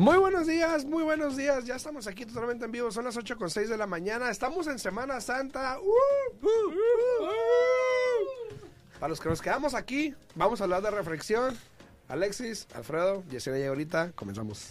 Muy buenos días, muy buenos días. Ya estamos aquí totalmente en vivo. Son las 8 con 6 de la mañana. Estamos en Semana Santa. Uh, uh, uh, Para los que nos quedamos aquí, vamos a hablar de reflexión. Alexis, Alfredo, Yesenia y ahorita comenzamos.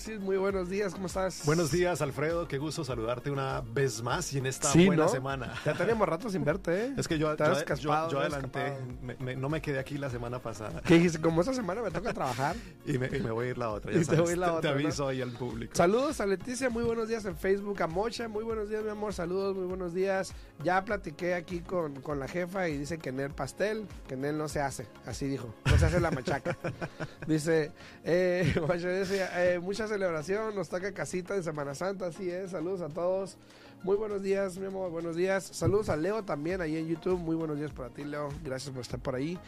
Alexis, muy buenos días. ¿Cómo estás? Buenos días, Alfredo. Qué gusto saludarte una vez más y en esta Sí, buena ¿no? semana. Ya teníamos rato sin verte, ¿eh? Es que yo, yo, caspado, yo- yo adelanté, me- me- no me quedé aquí la semana pasada ¿Qué dijiste? Como esta semana me toca trabajar. y me, y me voy a ir la otra. Y te sabes, voy la te, otra, te ¿no? aviso ahí al público. Saludos a Leticia, muy buenos días en Facebook. A Mocha, muy buenos días, mi amor. Saludos, muy buenos días. Ya platiqué aquí con, con la jefa y dice que en el pastel, que en él no se hace. Así dijo, no se hace la machaca. dice, eh, Mocha dice, eh, mucha celebración, nos toca casita de Semana Santa, así es. Saludos a todos. Muy buenos días, mi amor, buenos días. Saludos a Leo también ahí en YouTube. Muy buenos días para ti, Leo. Gracias por estar por ahí.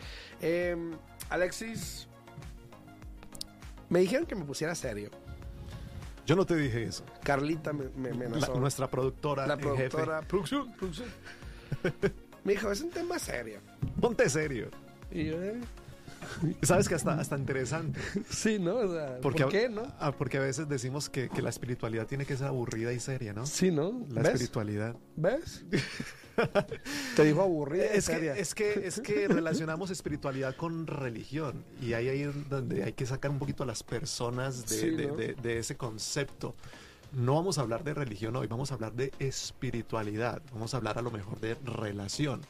Eh, Alexis, me dijeron que me pusiera serio. Yo no te dije eso. Carlita me, me, me La- amenazó. nuestra productora, la jefe. productora. Producción, producción. Me dijo, es un tema serio. Ponte serio. Y yo, eh, Sabes que hasta, hasta interesante. sí, ¿no? O sea, Porque, ¿Por qué, no? ah, porque a veces decimos que, que la espiritualidad tiene que ser aburrida y seria, ¿no? Sí, ¿no? La ¿Ves? espiritualidad. ¿Ves? Te dijo aburrida y Es seria. que, es, que, es que relacionamos espiritualidad con religión y ahí ahí es donde hay que sacar un poquito a las personas de, Sí, de- ¿no? de- de ese concepto. No vamos a hablar de religión hoy, vamos a hablar de espiritualidad, vamos a hablar a lo mejor de relación.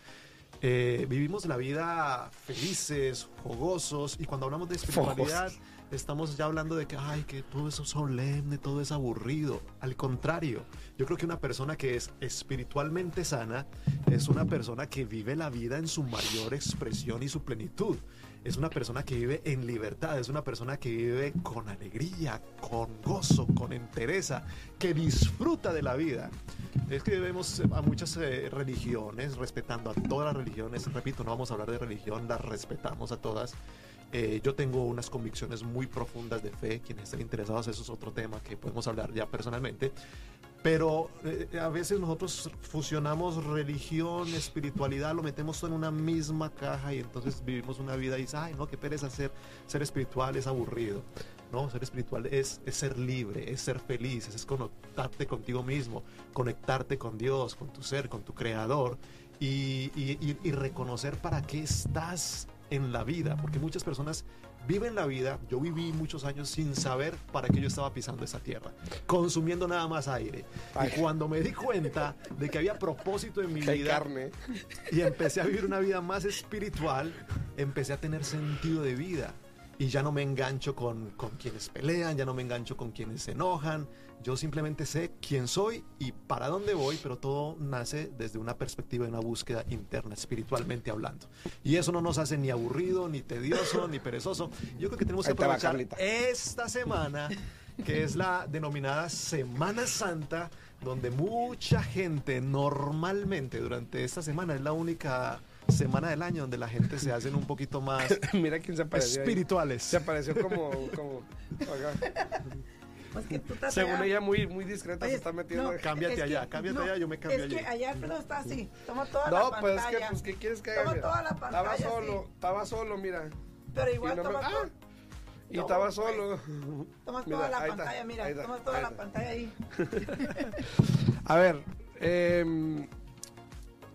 Eh, vivimos la vida felices, jugosos y cuando hablamos de espiritualidad estamos ya hablando de que, ay, que todo eso es solemne, todo es aburrido. Al contrario, yo creo que una persona que es espiritualmente sana es una persona que vive la vida en su mayor expresión y su plenitud. Es una persona que vive en libertad, es una persona que vive con alegría, con gozo, con entereza, que disfruta de la vida. Es que vemos a muchas eh, religiones, respetando a todas las religiones, repito, no vamos a hablar de religión, las respetamos a todas. Eh, yo tengo unas convicciones muy profundas de fe, quienes estén interesados, eso es otro tema que podemos hablar ya personalmente. Pero eh, a veces nosotros fusionamos religión, espiritualidad, lo metemos todo en una misma caja y entonces vivimos una vida y dices, ay, no, qué pereza ser, ser espiritual, es aburrido. No, ser espiritual es, es ser libre, es ser feliz, es conectarte contigo mismo, conectarte con Dios, con tu ser, con tu creador y, y- reconocer para qué estás en la vida, porque muchas personas viven la vida, yo viví muchos años sin saber para qué yo estaba pisando esa tierra, consumiendo nada más aire. Ay. Y cuando me di cuenta de que había propósito en mi Que vida carne. y empecé a vivir una vida más espiritual, empecé a tener sentido de vida. Y ya no me engancho con, con quienes pelean, ya no me engancho con quienes se enojan. Yo simplemente sé quién soy y para dónde voy, pero todo nace desde una perspectiva de una búsqueda interna, espiritualmente hablando. Y eso no nos hace ni aburrido, ni tedioso, ni perezoso. Yo creo que tenemos que aprovechar esta semana, que es la denominada Semana Santa, donde mucha gente normalmente durante esta semana es la única semana del año donde la gente se hacen un poquito más Mira quién se apareció. ahí. espirituales. Se apareció como. como acá. Pues que tú estás Según allá. ella, muy, muy discreta, se está metiendo. no, Cámbiate es que- allá, cámbiate allá, yo me cambio Es que allí. allá Alfredo está así. Toma toda No, la pues es pantalla. que, pues, ¿qué quieres que haga? Toma Mira, toda la Estaba pantalla, solo, sí. estaba solo, mira. Pero Y igual no me- toma, ¡Ah! Y No, estaba pues. solo. toma Mira, toda la está, pantalla, mira. está, Toma toda la pantalla ahí. A ver, eh,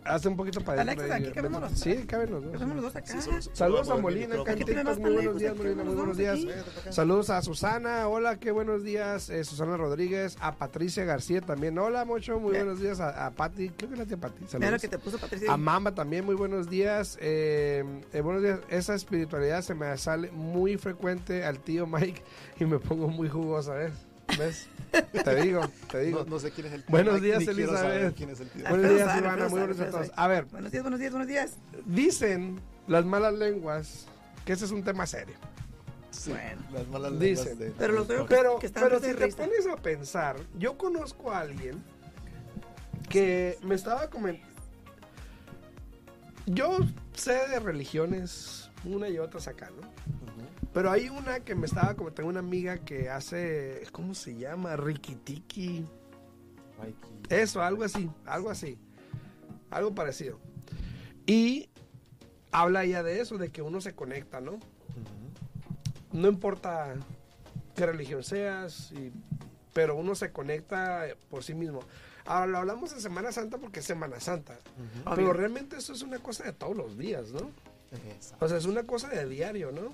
hace un poquito para Alexis, aquí cabemos los Sí, caben los dos. Cabemos los dos acá. Saludos a Molina, acá en TikTok, muy buenos días, Molina, muy tenemos buenos días. dos Saludos a Susana, hola, qué buenos días, eh, Susana Rodríguez, a Patricia García también, hola, Mocho, muy buenos días, a, a Pati, creo que es la tía Pati, saludos. lo que te puso Patricia. A Mamba también, muy buenos días. Eh, eh, buenos días. Esa espiritualidad se me sale muy frecuente al tío Mike y me pongo muy jugosa, ¿ves? ¿Ves? Te digo, te digo. No, no sé quién es el tío. Buenos días, ni Elizabeth. quién es el tío. Buenos días, Ivana, muy buenos días a todos. A ver, Buenos días, buenos días, buenos días. dicen las malas lenguas que ese es un tema serio. Sí, Bueno. las malas Dicen. lenguas de- Pero los veo que, Pero, que están pero si te risa. pones a pensar, yo conozco a alguien que me estaba comentando, Yo sé de religiones, una y otra acá, ¿no? Pero hay una que me estaba, como tengo una amiga que hace, ¿cómo se llama? Rikitiki. Eso, algo así, algo así. Algo parecido. Y habla ya de eso, de que uno se conecta, ¿no? No importa qué religión seas, y- pero uno se conecta por sí mismo. Ahora lo hablamos en Semana Santa porque es Semana Santa. Pero realmente eso es una cosa de todos los días, ¿no? O sea, es una cosa de diario, ¿no?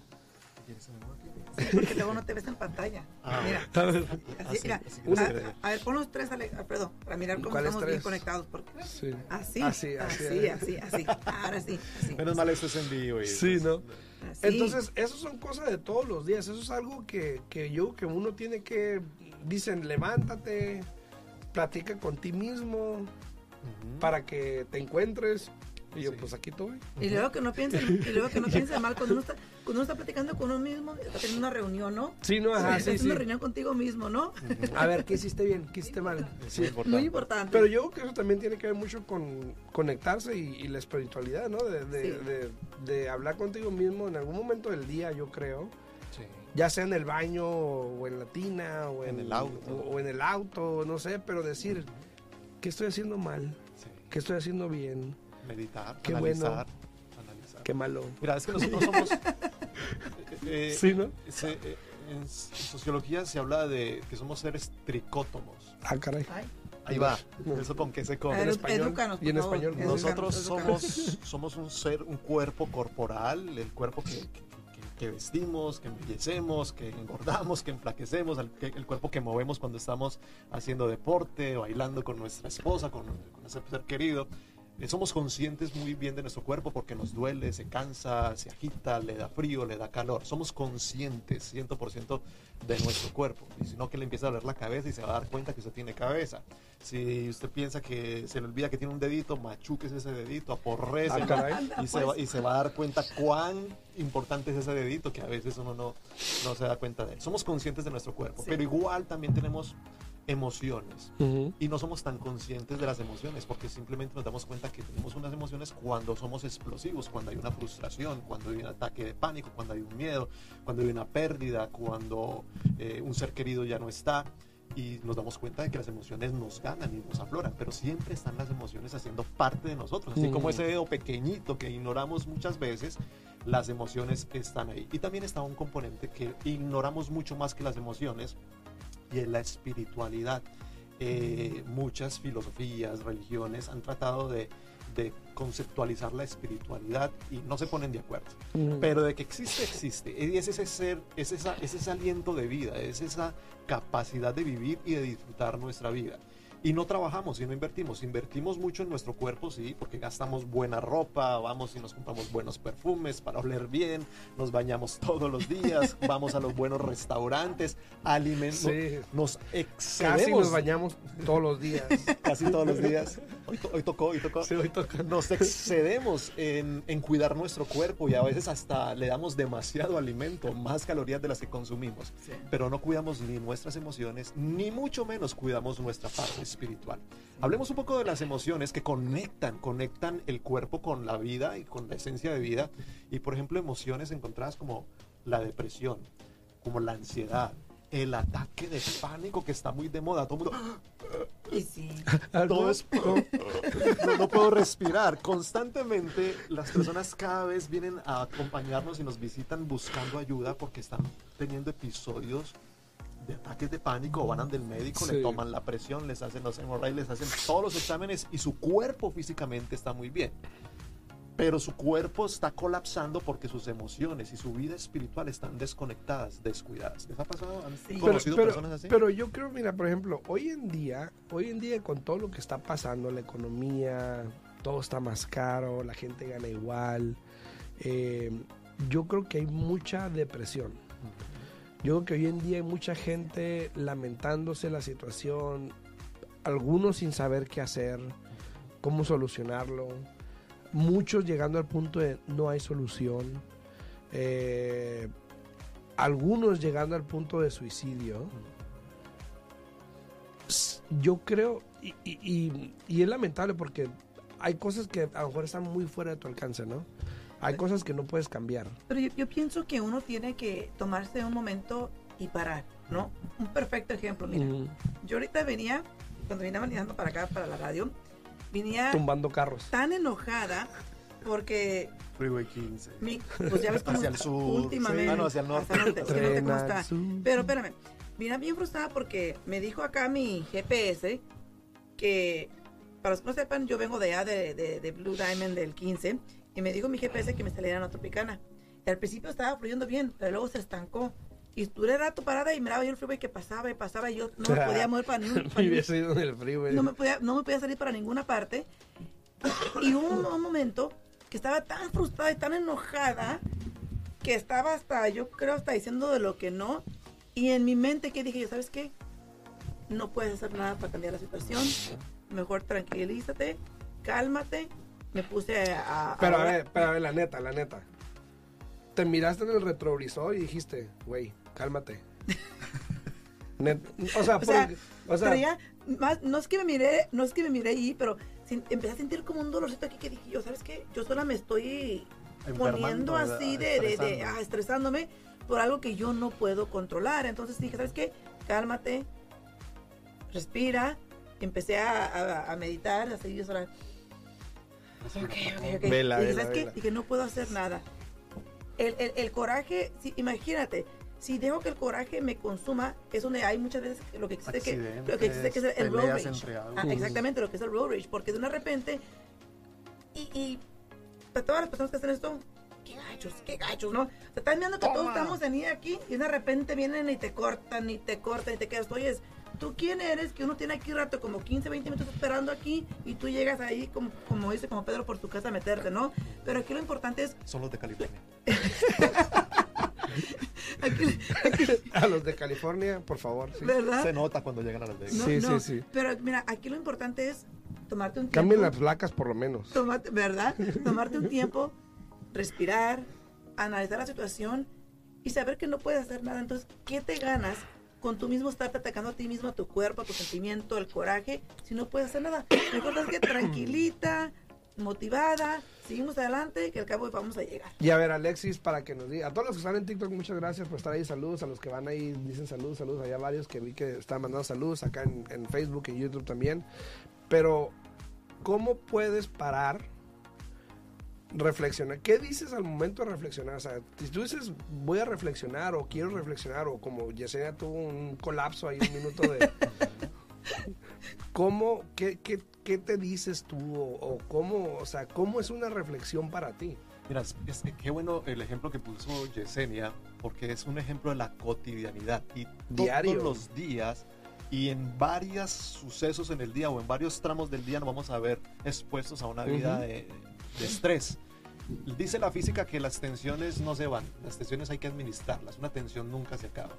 Porque luego no te ves en pantalla. Ah, Mira, Ah, así, mira. a, ver, pon los tres, Ale- Alfredo, para mirar cómo ¿Cuáles estamos bien tres? conectados. porque- Sí. Así, Así, así, así, así, así, Ahora sí, así. Menos mal esto es en vivo. y- Sí, ¿no? así. Entonces, eso son cosas de todos los días. Eso es algo que, que yo, que uno tiene que, dicen, levántate, platica con ti mismo para que te encuentres. Y yo, Sí. pues aquí estoy. Y luego que no piensen, y luego que no piensen mal cuando uno está, cuando uno está platicando con uno mismo, está teniendo una reunión, ¿no? Sí, no, ajá, sí, sí. una reunión contigo mismo, ¿no? A ver, ¿qué hiciste bien? ¿Qué hiciste mal? Sí. muy importante. Muy importante. Pero yo creo que eso también tiene que ver mucho con conectarse y, y la espiritualidad, ¿no? De, de- Sí. de- de hablar contigo mismo en algún momento del día, yo creo. Sí. Ya sea en el baño o en la tina o en, En el auto. O, o en el auto, no sé, pero decir, ¿qué estoy haciendo mal? Sí. ¿Qué estoy haciendo bien? Meditar, Qué bueno. analizar. analizar. ¿Qué malo? Mira, es que nosotros somos. eh, Sí, ¿no? se- eh, en sociología se habla de que somos seres tricótomos. Ah, caray. Ay, Ahí va. ¿Eso con qué se a come? en español. edúcanos, Y en favor, español, edúcanos, Nosotros edúcanos. somos, somos un ser, un cuerpo corporal, el cuerpo que, que- que- que vestimos, que embellecemos, que engordamos, que enflaquecemos, el, que- el cuerpo que movemos cuando estamos haciendo deporte, bailando con nuestra esposa, con, con ese ser querido. Eh, somos conscientes muy bien de nuestro cuerpo porque nos duele, se cansa, se agita, le da frío, le da calor. Somos conscientes 100% de nuestro cuerpo. Y si no, que le empieza a doler la cabeza y se va a dar cuenta que usted tiene cabeza. Si usted piensa que se le olvida que tiene un dedito, machuques ese dedito, aporrece Ah, caray. y, se va, y se va a dar cuenta cuán importante es ese dedito que a veces uno no, no se da cuenta de él. Somos conscientes de nuestro cuerpo, Sí. pero igual también tenemos emociones y no somos tan conscientes de las emociones porque simplemente nos damos cuenta que tenemos unas emociones cuando somos explosivos, cuando hay una frustración, cuando hay un ataque de pánico, cuando hay un miedo, cuando hay una pérdida, cuando eh, un ser querido ya no está y nos damos cuenta de que las emociones nos ganan y nos afloran, pero siempre están las emociones haciendo parte de nosotros, así como Mm. ese dedo pequeñito que ignoramos muchas veces, las emociones están ahí. Y también está un componente que ignoramos mucho más que las emociones y es la espiritualidad. Eh, muchas filosofías, religiones han tratado de, de conceptualizar la espiritualidad y no se ponen de acuerdo. Ujú. Pero de que existe, existe. Y es ese ser, es, esa, es ese aliento de vida, es esa capacidad de vivir y de disfrutar nuestra vida. Y no trabajamos y no invertimos. Invertimos mucho en nuestro cuerpo, sí, porque gastamos buena ropa, vamos y nos compramos buenos perfumes para oler bien, nos bañamos todos los días, vamos a los buenos restaurantes, alimentos, Sí. nos Casi excedemos nos bañamos todos los días. casi todos los días. Hoy, to- hoy tocó, hoy tocó. Sí, hoy toca. Nos excedemos en, en cuidar nuestro cuerpo y a veces hasta le damos demasiado alimento, más calorías de las que consumimos. Sí. Pero no cuidamos ni nuestras emociones, ni mucho menos cuidamos nuestra parte espiritual. Hablemos un poco de las emociones que conectan, conectan el cuerpo con la vida y con la esencia de vida. Y por ejemplo, emociones encontradas como la depresión, como la ansiedad, el ataque de pánico que está muy de moda. Todo el mundo, Y sí. todo es no, no puedo respirar. Constantemente las personas cada vez vienen a acompañarnos y nos visitan buscando ayuda porque están teniendo episodios de ataques de pánico o van del médico, Sí. le toman la presión, les hacen los hemorroides, les hacen todos los exámenes y su cuerpo físicamente está muy bien. Pero su cuerpo está colapsando porque sus emociones y su vida espiritual están desconectadas, descuidadas. ¿Les ha pasado? ¿Han Sí. Pero, conocido pero- personas así? pero yo creo, mira, por ejemplo, hoy en día, hoy en día con todo lo que está pasando, la economía, todo está más caro, la gente gana igual, eh, yo creo que hay mucha depresión. Yo creo que hoy en día hay mucha gente lamentándose la situación, algunos sin saber qué hacer, cómo solucionarlo, muchos llegando al punto de no hay solución, eh, algunos llegando al punto de suicidio. Yo creo, y, y- y- y es lamentable porque hay cosas que a lo mejor están muy fuera de tu alcance, ¿no? Hay cosas que no puedes cambiar. Pero yo, yo pienso que uno tiene que tomarse un momento y parar, ¿no? Un perfecto ejemplo, mira. Ujú. Yo ahorita venía, cuando venía manejando para acá, para la radio, venía Tumbando carros. tan enojada porque Freeway 15. mi, pues ya ves cómo Hacia el sur, últimamente sí. Ah, no, hacia el norte. hacia el norte, hacia el norte, Tren ¿cómo al está? sur. Pero espérame, vine bien frustrada porque me dijo acá mi GPS que, para los que no sepan, yo vengo de allá de, de, de Blue Diamond del 15 y me dijo mi GPS que me saliera en la Tropicana. Y al principio estaba fluyendo bien, pero luego se estancó. Y duré rato parada y miraba yo el freeway que pasaba y pasaba y yo no me podía mover para ningún, para en el freeway. no me podía, no me podía salir para ninguna parte. Y hubo un, un momento que estaba tan frustrada y tan enojada que estaba hasta, yo creo, hasta diciendo de lo que no. Y en mi mente que dije, yo, ¿sabes qué? No puedes hacer nada para cambiar la situación. Mejor tranquilízate, cálmate. Me puse a... a- Pero a ver, pero a ver, la neta, la neta. Te miraste en el retrovisor y dijiste, güey, cálmate. Net- o sea, O sea, porque- o sea, pero ya, más, no es que me miré, no es que me miré ahí, pero sin- empecé a sentir como un dolorcito aquí que dije, yo, ¿sabes qué? Yo sola me estoy poniendo así de, de, ah, estresándome por algo que yo no puedo controlar. Entonces dije, ¿sabes qué? Cálmate, respira. Empecé a, a- a meditar, a seguir sola. Ok, ok, ok. Vela, dije, vela, ¿sabes qué? Dije, no puedo hacer nada. El, el- el coraje, sí, imagínate, si dejo que el coraje me consuma, es donde hay muchas veces lo que existe que, lo que, existe que es el, road rage. Ah, exactamente, lo que es el road rage, porque de una repente, y, y para todas las personas que hacen esto, qué gachos, qué gachos, ¿no? Te están viendo que todos Toma. estamos en I aquí y de repente vienen y te cortan y te cortan y te quedas, oye, ¿tú quién eres? Que uno tiene aquí rato, como 15, 20 minutos esperando aquí y tú llegas ahí, como, como dice, como Pedro por tu casa a meterte, ¿no? Pero aquí lo importante es, Son los de California. aquí, a los de California, por favor. sí. ¿verdad? Se nota cuando llegan a Las Vegas. No, Sí, no, sí, sí. Pero mira, aquí lo importante es tomarte un tiempo. Cambien las placas por lo menos. Tomate- ¿verdad? Tomarte un tiempo, respirar, analizar la situación y saber que no puedes hacer nada. Entonces, ¿qué te ganas con tú mismo estarte atacando a ti mismo, a tu cuerpo, a tu sentimiento, el coraje, si no puedes hacer nada? Es que tranquilita, motivada, seguimos adelante, que al cabo vamos a llegar. Y a ver, Alexis, para que nos diga, a todos los que están en TikTok, muchas gracias por estar ahí. Saludos a los que van ahí, dicen saludos, saludos. Allá varios que vi que están mandando saludos acá en, en Facebook y YouTube también. Pero, ¿cómo puedes parar? Reflexionar. ¿Qué dices al momento de reflexionar? O sea, si tú dices voy a reflexionar o quiero reflexionar o como Yesenia tuvo un colapso ahí, un minuto de... ¿Cómo, qué, qué, qué te dices tú o, o cómo, o sea, cómo es una reflexión para ti? Mira, es, qué bueno el ejemplo que puso Yesenia, porque es un ejemplo de la cotidianidad. Y Diario. todos los días y en varios sucesos en el día o en varios tramos del día nos vamos a ver expuestos a una vida Ujú. de, de estrés. Dice la física que las tensiones no se van, las tensiones hay que administrarlas, una tensión nunca se acaba.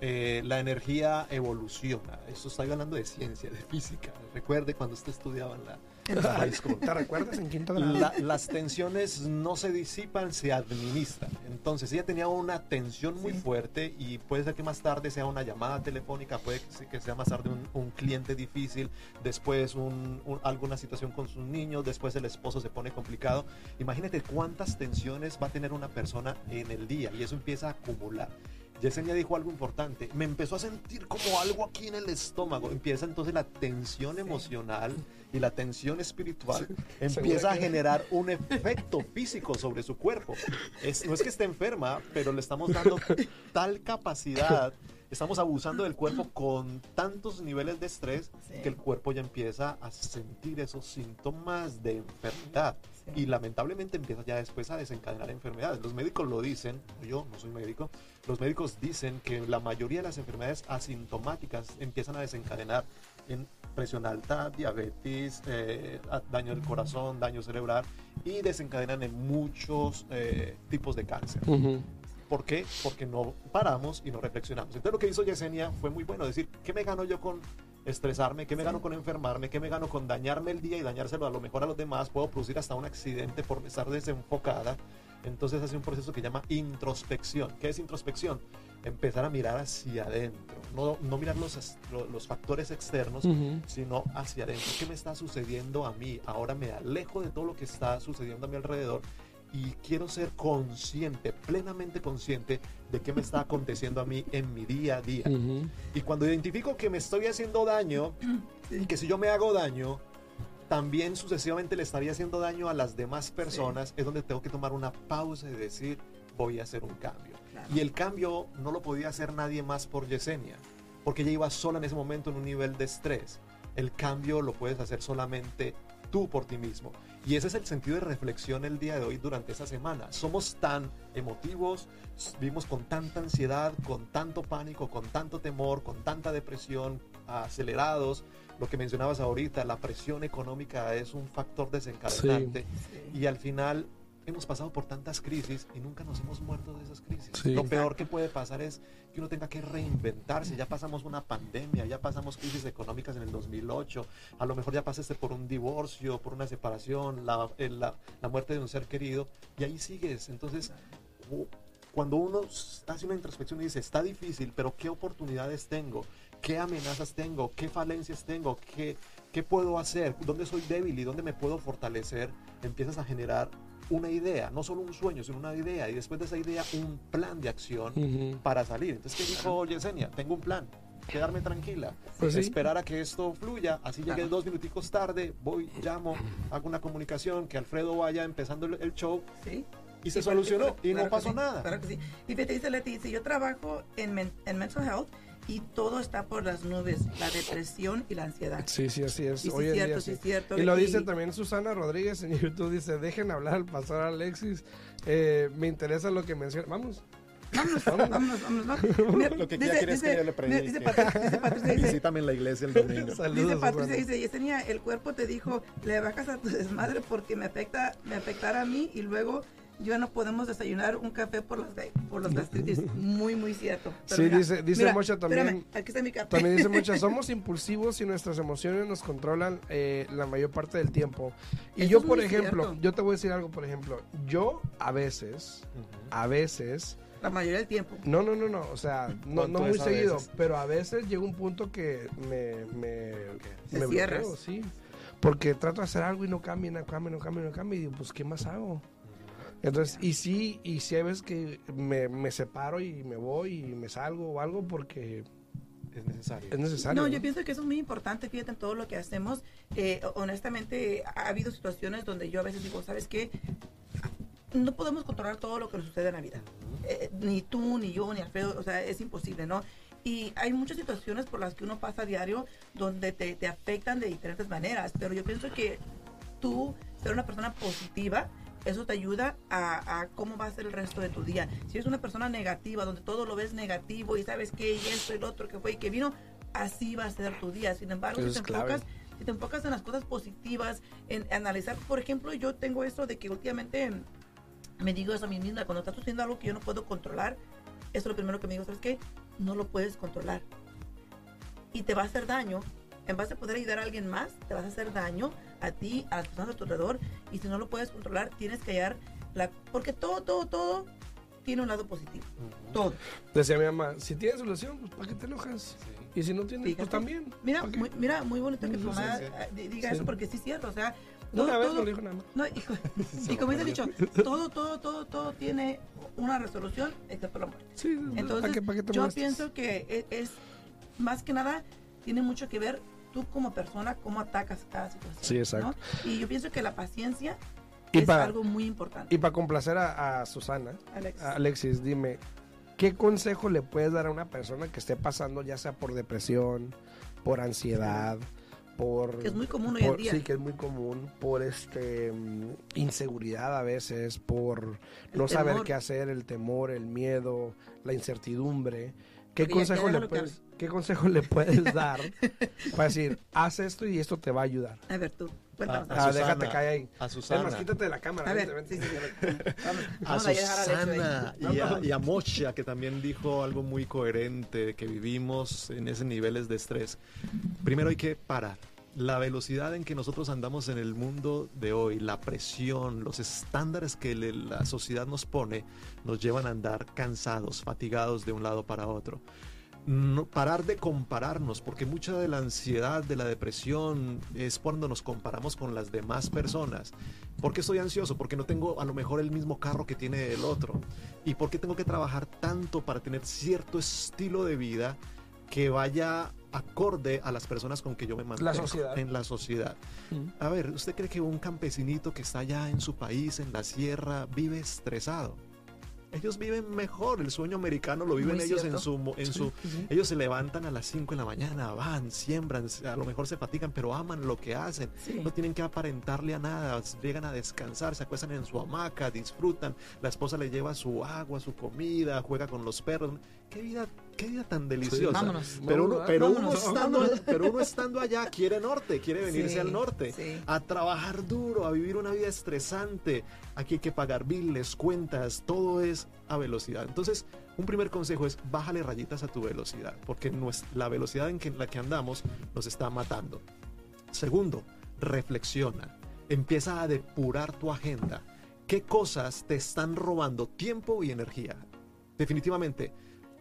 Eh, la energía evoluciona, esto estoy hablando de ciencia, de física. Recuerde cuando usted estudiaba en la, en la high school. ¿Te recuerdas en quinto grado? La- las tensiones no se disipan, se administran. Entonces ella tenía una tensión muy fuerte y puede ser que más tarde sea una llamada telefónica, puede que sea más tarde un, un cliente difícil, después un- un- alguna situación con sus niños, después el esposo se pone complicado. Imagínate cuántas tensiones va a tener una persona en el día y eso empieza a acumular. Yesenia dijo algo importante, me empezó a sentir como algo aquí en el estómago, empieza entonces la tensión emocional y la tensión espiritual empieza a que- generar un efecto físico sobre su cuerpo. Es- no es que esté enferma, pero le estamos dando tal capacidad, estamos abusando del cuerpo con tantos niveles de estrés Sí. que el cuerpo ya empieza a sentir esos síntomas de enfermedad. Sí. Y lamentablemente empieza ya después a desencadenar enfermedades. Los médicos lo dicen, yo no soy médico, los médicos dicen que la mayoría de las enfermedades asintomáticas empiezan a desencadenar en presión alta, diabetes, eh, daño del corazón, daño cerebral y desencadenan en muchos eh, tipos de cáncer. ¿Por qué? Porque no paramos y no reflexionamos. Entonces lo que hizo Yesenia fue muy bueno, decir, ¿qué me gano yo con estresarme? ¿Qué me gano con enfermarme? ¿Qué me gano con dañarme el día y dañárselo a lo mejor a los demás? Puedo producir hasta un accidente por estar desenfocada. Entonces hace un proceso que llama introspección. ¿Qué es introspección? Empezar a mirar hacia adentro. No, no mirar los, los factores externos, Ujú. sino hacia adentro. ¿Qué me está sucediendo a mí? Ahora me alejo de todo lo que está sucediendo a mi alrededor y quiero ser consciente, plenamente consciente de qué me está aconteciendo a mí en mi día a día. Y cuando identifico que me estoy haciendo daño y que si yo me hago daño, también sucesivamente le estaría haciendo daño a las demás personas, es donde tengo que tomar una pausa y decir, voy a hacer un cambio. Claro. Y el cambio no lo podía hacer nadie más por Yesenia, porque ella iba sola en ese momento en un nivel de estrés. El cambio lo puedes hacer solamente tú por ti mismo. Y ese es el sentido de reflexión el día de hoy durante esta semana. Somos tan emotivos, vivimos con tanta ansiedad, con tanto pánico, con tanto temor, con tanta depresión, acelerados. Lo que mencionabas ahorita, la presión económica es un factor desencadenante. Y al final hemos pasado por tantas crisis y nunca nos hemos muerto de esas crisis. Sí. Lo peor que puede pasar es que uno tenga que reinventarse. Ya pasamos una pandemia, ya pasamos crisis económicas en el 2008, a lo mejor ya pasaste por un divorcio, por una separación, la, el- la- la muerte de un ser querido y ahí sigues. Entonces, cuando uno hace una introspección y dice, está difícil, pero ¿qué oportunidades tengo? ¿Qué amenazas tengo? ¿Qué falencias tengo? ¿Qué, ¿Qué puedo hacer? ¿Dónde soy débil y dónde me puedo fortalecer? Empiezas a generar una idea, no solo un sueño, sino una idea. Y después de esa idea, un plan de acción Ujú. para salir. Entonces, ¿qué dijo Yesenia? Tengo un plan. Quedarme tranquila. Pues sí. Esperar a que esto fluya. Así llegué Claro. dos minuticos tarde. Voy, llamo, hago una comunicación, que Alfredo vaya empezando el, show. Sí. Y se claro, solucionó. claro, y no claro que pasó sí, nada. Claro que sí. Y fíjate, dice Leti, si yo trabajo en, men- en mental health y todo está por las nubes, la depresión y la ansiedad. Sí, sí, así es. Y sí, en cierto, día sí, sí. cierto. Y lo Y- dice también Susana Rodríguez en YouTube. Dice, dejen hablar al pastor Alexis. Eh, me interesa lo que menciona. Vamos. Vámonos, vámonos, vámonos. ¿no? Mira, Lo que ella quiere es que yo le predique. Dice Patricia, dice Patricia, dice, Visítame en la iglesia el domingo. Saludos, Dice Patricia, Susana. dice, Yesenia, el cuerpo te dijo, le bajas a tu desmadre porque me afecta, me afectará a mí y luego ya no podemos desayunar un café por las, por las gastritis. Muy, muy cierto. Sí, dice- dice Mocha también- Espérame, aquí está mi café. También dice muchas, somos impulsivos y nuestras emociones nos controlan eh, la mayor parte del tiempo. Y Eso yo, por ejemplo, cierto. yo te voy a decir algo, por ejemplo, yo a veces, a veces, La mayoría del tiempo. no, no, no, no, o sea, no, ¿Cuánto no muy seguido, veces? pero a veces llega un punto que me, me, Te me cierras. bloqueo, sí. Porque trato de hacer algo y no cambia, no cambia, no cambia, no cambia, y digo, pues, ¿qué más hago? Entonces, y sí, y sí hay veces que me, me separo y me voy y me salgo o algo porque Es necesario. es necesario. No, yo pienso que eso es muy importante, fíjate, en todo lo que hacemos. Eh, honestamente, ha habido situaciones donde yo a veces digo, ¿sabes qué? No podemos controlar todo lo que nos sucede en la vida. Eh, ni tú, ni yo, ni Alfredo, o sea, es imposible, ¿no? Y hay muchas situaciones por las que uno pasa a diario donde te, te afectan de diferentes maneras, pero yo pienso que tú, ser una persona positiva, eso te ayuda a, a cómo va a ser el resto de tu día. Si eres una persona negativa, donde todo lo ves negativo y sabes que y esto y lo otro que fue y que vino, así va a ser tu día. Sin embargo, Eso si te, enfocas, si te enfocas en las cosas positivas, en analizar, por ejemplo, yo tengo esto de que últimamente me digo eso a mí misma, cuando estás sucediendo algo que yo no puedo controlar, eso es lo primero que me digo, ¿sabes qué? No lo puedes controlar. Y te va a hacer daño. En vez de poder ayudar a alguien más, te vas a hacer daño a ti, a las personas a tu alrededor. Y si no lo puedes controlar, tienes que hallar la... Porque todo, todo, todo tiene un lado positivo. Todo. Decía mi mamá, si tienes solución, pues ¿para qué te enojas? Y si no tienes, pues Fíjate. también. Mira, ¿para muy, mira, muy bonito que tu Sí, mamá sí. eh, di- diga Sí. eso porque sí es cierto. O sea, Una todo- vez todo- le dijo nada más. No, y, y como dice dicho, todo, todo, todo, todo tiene una resolución excepto la muerte. Sí, ¿para Entonces, qué, para qué yo molestas? pienso que e- es, más que nada, tiene mucho que ver tú como persona, cómo atacas cada situación. Sí, exacto. ¿no? Y yo pienso que la paciencia Y es algo muy importante. Y para complacer a, a Susana, a Alexis, dime, ¿qué consejo le puedes dar a una persona que esté pasando ya sea por depresión, por ansiedad, por... Que es muy común hoy en día. Sí, que es muy común, por este mm, inseguridad a veces, por El no saber qué hacer, el temor, el miedo, la incertidumbre. ¿Qué consejo, le puedes, ¿Qué consejo le puedes dar para decir, haz esto y esto te va a ayudar? A ver tú. Cuéntanos. A Ah, Susana, déjate caer ahí. a Susana. más, quítate de la cámara. A ver, vente, a vamos a Susana ahí. y a, y a Mocha, que también dijo algo muy coherente, que vivimos en esos niveles de estrés. Primero hay que parar. La velocidad en que nosotros andamos en el mundo de hoy, la presión, los estándares que le- la sociedad nos pone, nos llevan a andar cansados, fatigados de un lado para otro. No- parar de compararnos, porque mucha de la ansiedad, de la depresión, es cuando nos comparamos con las demás personas. ¿Por qué estoy ansioso? Porque no tengo a lo mejor el mismo carro que tiene el otro. ¿Y por qué tengo que trabajar tanto para tener cierto estilo de vida que vaya acorde a las personas con que yo me mantengo sociedad. en la sociedad? A ver, ¿usted cree que un campesinito que está allá en su país, en la sierra, vive estresado? Ellos viven mejor, el sueño americano lo viven Muy ellos cierto. en su, en su ellos se levantan a las 5 de la mañana, van, siembran, a lo mejor se fatigan, pero aman lo que hacen. Sí. No tienen que aparentarle a nada, llegan a descansar, se acuestan en su hamaca, disfrutan, la esposa le lleva su agua, su comida, juega con los perros. Qué vida, qué vida tan deliciosa. Vámonos. Pero uno, vámonos. estando, pero uno estando allá quiere norte, quiere venirse Sí, al norte, sí. a trabajar duro, a vivir una vida estresante. Aquí hay que pagar biles, cuentas, todo es a velocidad. Entonces, un primer consejo es bájale rayitas a tu velocidad, porque la velocidad en que- la que andamos nos está matando. Segundo, reflexiona. Empieza a depurar tu agenda. ¿Qué cosas te están robando tiempo y energía? Definitivamente,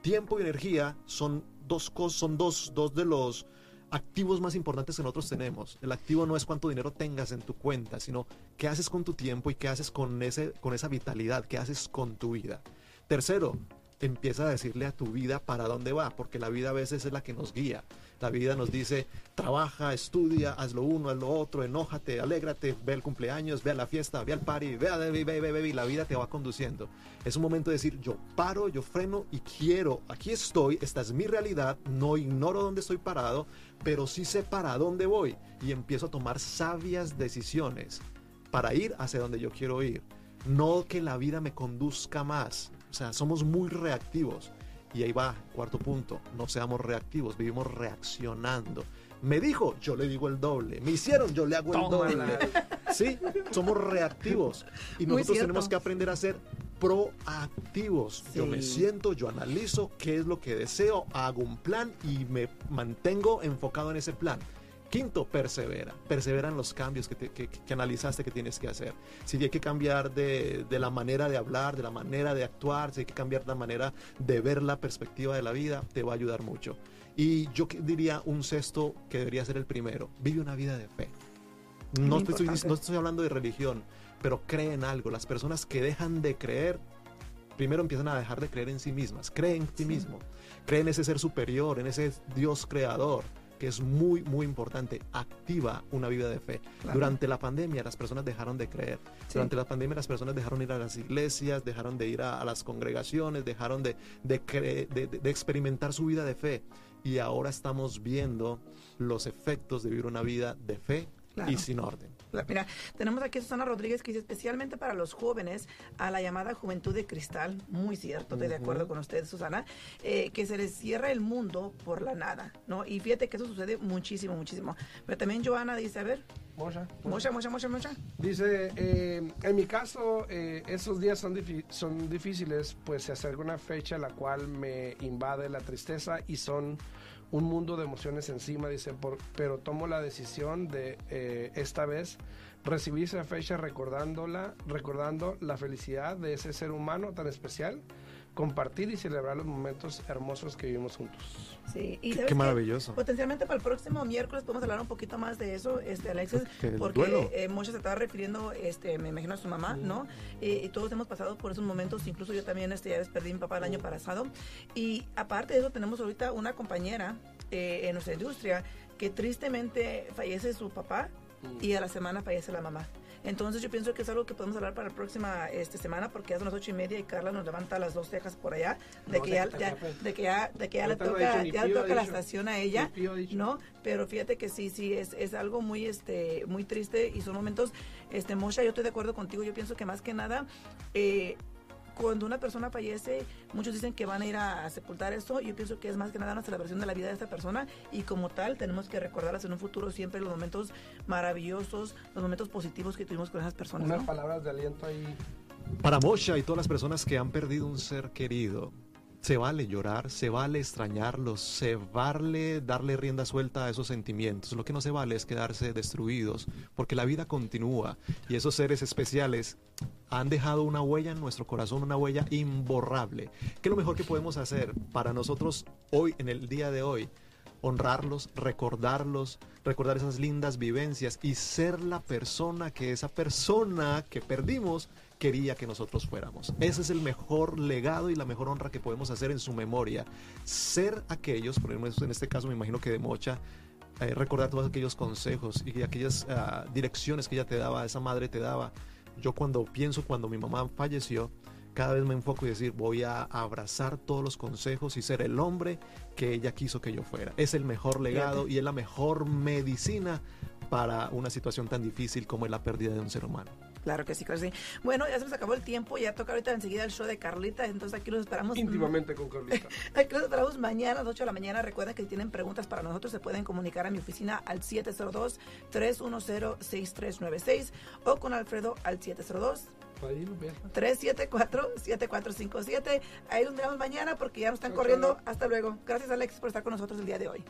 tiempo y energía son dos son dos, dos de los activos más importantes que nosotros tenemos. El activo no es cuánto dinero tengas en tu cuenta, sino qué haces con tu tiempo y qué haces con, ese, con esa vitalidad, qué haces con tu vida. Tercero, empieza a decirle a tu vida para dónde va, porque la vida a veces es la que nos guía. La vida nos dice, trabaja, estudia, haz lo uno, haz lo otro, enójate, alégrate, ve al cumpleaños, ve a la fiesta, ve al party, ve a ve, ve, ve, y la vida te va conduciendo. Es un momento de decir, yo paro, yo freno y quiero, aquí estoy, esta es mi realidad, no ignoro dónde estoy parado, pero sí sé para dónde voy y empiezo a tomar sabias decisiones para ir hacia donde yo quiero ir. No que la vida me conduzca más. O sea, somos muy reactivos. Y ahí va, cuarto punto, no seamos reactivos, vivimos reaccionando. Me dijo, yo le digo el doble. Me hicieron, yo le hago el Tómala. doble. Sí, somos reactivos. Y nosotros tenemos que aprender a ser proactivos. Yo me siento, yo analizo qué es lo que deseo, hago un plan y me mantengo enfocado en ese plan. Quinto, persevera. Persevera en los cambios que, te- que- que analizaste que tienes que hacer. Si hay que cambiar de, de la manera de hablar, de la manera de actuar, si hay que cambiar la manera de ver la perspectiva de la vida, te va a ayudar mucho. Y yo diría un sexto que debería ser el primero. Vive una vida de fe. No te estoy, no estoy hablando de religión, pero cree en algo. Las personas que dejan de creer, primero empiezan a dejar de creer en sí mismas. Cree en ti mismo. Cree en ese ser superior, en ese Dios creador, que es muy, muy importante. Activa una vida de fe. Claro. Durante la pandemia las personas dejaron de creer. Sí. Durante la pandemia las personas dejaron de ir a las iglesias, dejaron de ir a, a las congregaciones, dejaron de, de, cre- de- de- de experimentar su vida de fe. Y ahora estamos viendo los efectos de vivir una vida de fe Claro. y sin orden. Mira, tenemos aquí a Susana Rodríguez que dice especialmente para los jóvenes a la llamada juventud de cristal, muy cierto, estoy de acuerdo con usted, Susana, eh, que se les cierra el mundo por la nada, ¿no? Y fíjate que eso sucede muchísimo, muchísimo. Pero también Joana dice, a ver, Mocha, mucha, mucha, mucha, mucha. Dice, eh, en mi caso, eh, esos días son, son difíciles, pues se acerca una fecha la cual me invade la tristeza y son un mundo de emociones encima, dice, por- pero tomo la decisión de eh, esta vez recibir esa fecha recordándola, recordando la felicidad de ese ser humano tan especial, compartir y celebrar los momentos hermosos que vivimos juntos. Sí, y Qué- ¿sabes qué maravilloso. Potencialmente para el próximo miércoles podemos hablar un poquito más de eso, este Alexis, porque eh, muchos se estaba refiriendo, este, me imagino a su mamá, ¿no? Eh, y todos hemos pasado por esos momentos, incluso yo también, este, ya perdí a mi papá el año pasado. Y aparte de eso, tenemos ahorita una compañera eh, en nuestra industria que tristemente fallece su papá y a la semana fallece la mamá. Entonces yo pienso que es algo que podemos hablar para la próxima este, semana porque ya son las ocho y media y Carla nos levanta las dos cejas por allá de No, que ya, de que ya, de que ya le no toca, dicho ya le toca la dicho. estación a ella. ¿no? Pero fíjate que sí, sí, es, es algo muy, este, muy triste y son momentos, este, Mosha, yo estoy de acuerdo contigo, yo pienso que más que nada, eh, cuando una persona fallece, muchos dicen que van a ir a sepultar eso. Yo pienso que es más que nada una celebración de la vida de esta persona y como tal tenemos que recordarlas en un futuro siempre los momentos maravillosos, los momentos positivos que tuvimos con esas personas. Unas ¿no? palabras de aliento ahí. Para Mosha y todas las personas que han perdido un ser querido, se vale llorar, se vale extrañarlos, se vale darle rienda suelta a esos sentimientos. Lo que no se vale es quedarse destruidos, porque la vida continúa y esos seres especiales han dejado una huella en nuestro corazón, una huella imborrable. ¿Qué es lo mejor que podemos hacer para nosotros hoy, en el día de hoy? honrarlos, recordarlos, recordar esas lindas vivencias y ser la persona que esa persona que perdimos quería que nosotros fuéramos. Ese es el mejor legado y la mejor honra que podemos hacer en su memoria. Ser aquellos, por ejemplo, en este caso me imagino que de Mocha, eh, recordar todos aquellos consejos y aquellas ah, direcciones que ella te daba, esa madre te daba. Yo cuando pienso, cuando mi mamá falleció, cada vez me enfoco y decir, voy a abrazar todos los consejos y ser el hombre que ella quiso que yo fuera. Es el mejor legado Fíjate. y es la mejor medicina para una situación tan difícil como es la pérdida de un ser humano. Claro que sí, claro que sí. Bueno, ya se nos acabó el tiempo, ya toca ahorita enseguida el show de Carlita, entonces aquí los esperamos. Íntimamente con Carlita. Aquí los esperamos mañana a las 8 de la mañana. Recuerden que si tienen preguntas para nosotros se pueden comunicar a mi oficina al 702-310-6396 o con Alfredo al 702 Ahí lo veo. 374-7457. Ahí los miramos mañana porque ya nos están corriendo. Hasta luego. Gracias, Alex, por estar con nosotros el día de hoy.